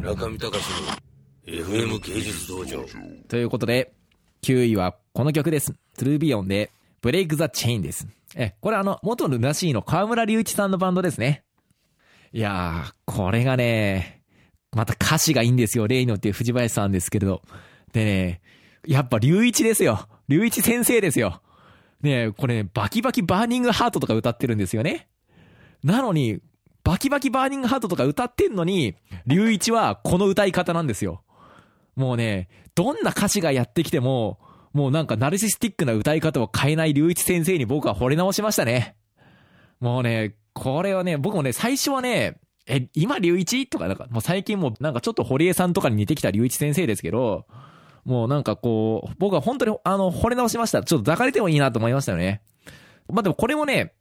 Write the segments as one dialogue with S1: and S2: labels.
S1: 中見隆の FM 芸術道場
S2: ということで、9位はこの曲です。トゥルービヨンで、ブレイクザチェインです。え、これあの、元ルナシーの河村隆一さんのバンドですね。いやー、これがね、また歌詞がいいんですよ。レイノっていう藤林さんですけれど。でね、やっぱ隆一ですよ。隆一先生ですよ。ねこれね、バキバキバーニングハートとか歌ってるんですよね。なのに、バキバキバーニングハートとか歌ってんのに、隆一はこの歌い方なんですよ。もうね、どんな歌詞がやってきても、もうなんかナルシスティックな歌い方を変えない隆一先生に僕は惚れ直しましたね。もうね、これはね、僕もね、最初はね、え、今隆一とか、なんか、もう最近もなんかちょっと堀江さんとかに似てきた隆一先生ですけど、もうなんかこう、僕は本当にあの、惚れ直しました。ちょっと抱かれてもいいなと思いましたよね。まあでもこれもね、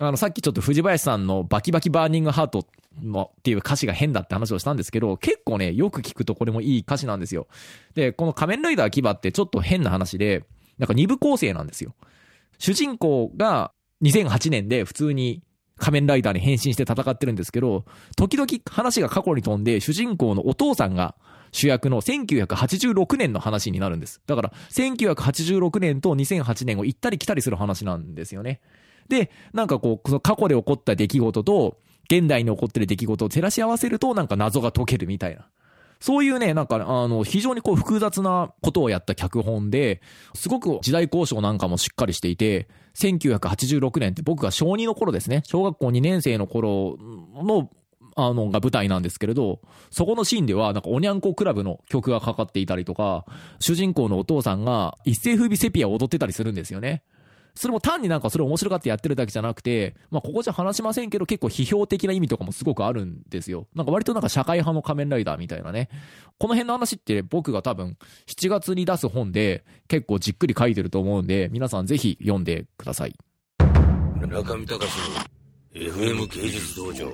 S2: あの、さっきちょっと藤林さんのバキバキバーニングハートのっていう歌詞が変だって話をしたんですけど、結構ね、よく聞くとこれもいい歌詞なんですよ。で、この仮面ライダー牙ってちょっと変な話で、なんか二部構成なんですよ。主人公が2008年で普通に仮面ライダーに変身して戦ってるんですけど、時々話が過去に飛んで、主人公のお父さんが主役の1986年の話になるんです。だから、1986年と2008年を行ったり来たりする話なんですよね。で、なんかこう、その過去で起こった出来事と、現代に起こってる出来事を照らし合わせると、なんか謎が解けるみたいな。そういうね、なんか、あの、非常にこう複雑なことをやった脚本で、すごく時代交渉なんかもしっかりしていて、1986年って僕が小2の頃ですね、小学校2年生の頃の、あの、が舞台なんですけれど、そこのシーンでは、なんか、おにゃんこクラブの曲がかかっていたりとか、主人公のお父さんが一世風靡セピアを踊ってたりするんですよね。それも単になんかそれ面白がってやってるだけじゃなくて、まあここじゃ話しませんけど結構批評的な意味とかもすごくあるんですよ。なんか割となんか社会派の仮面ライダーみたいなね。この辺の話って僕が多分7月に出す本で結構じっくり書いてると思うんで、皆さんぜひ読んでください。
S1: 中見隆の FM 芸術道場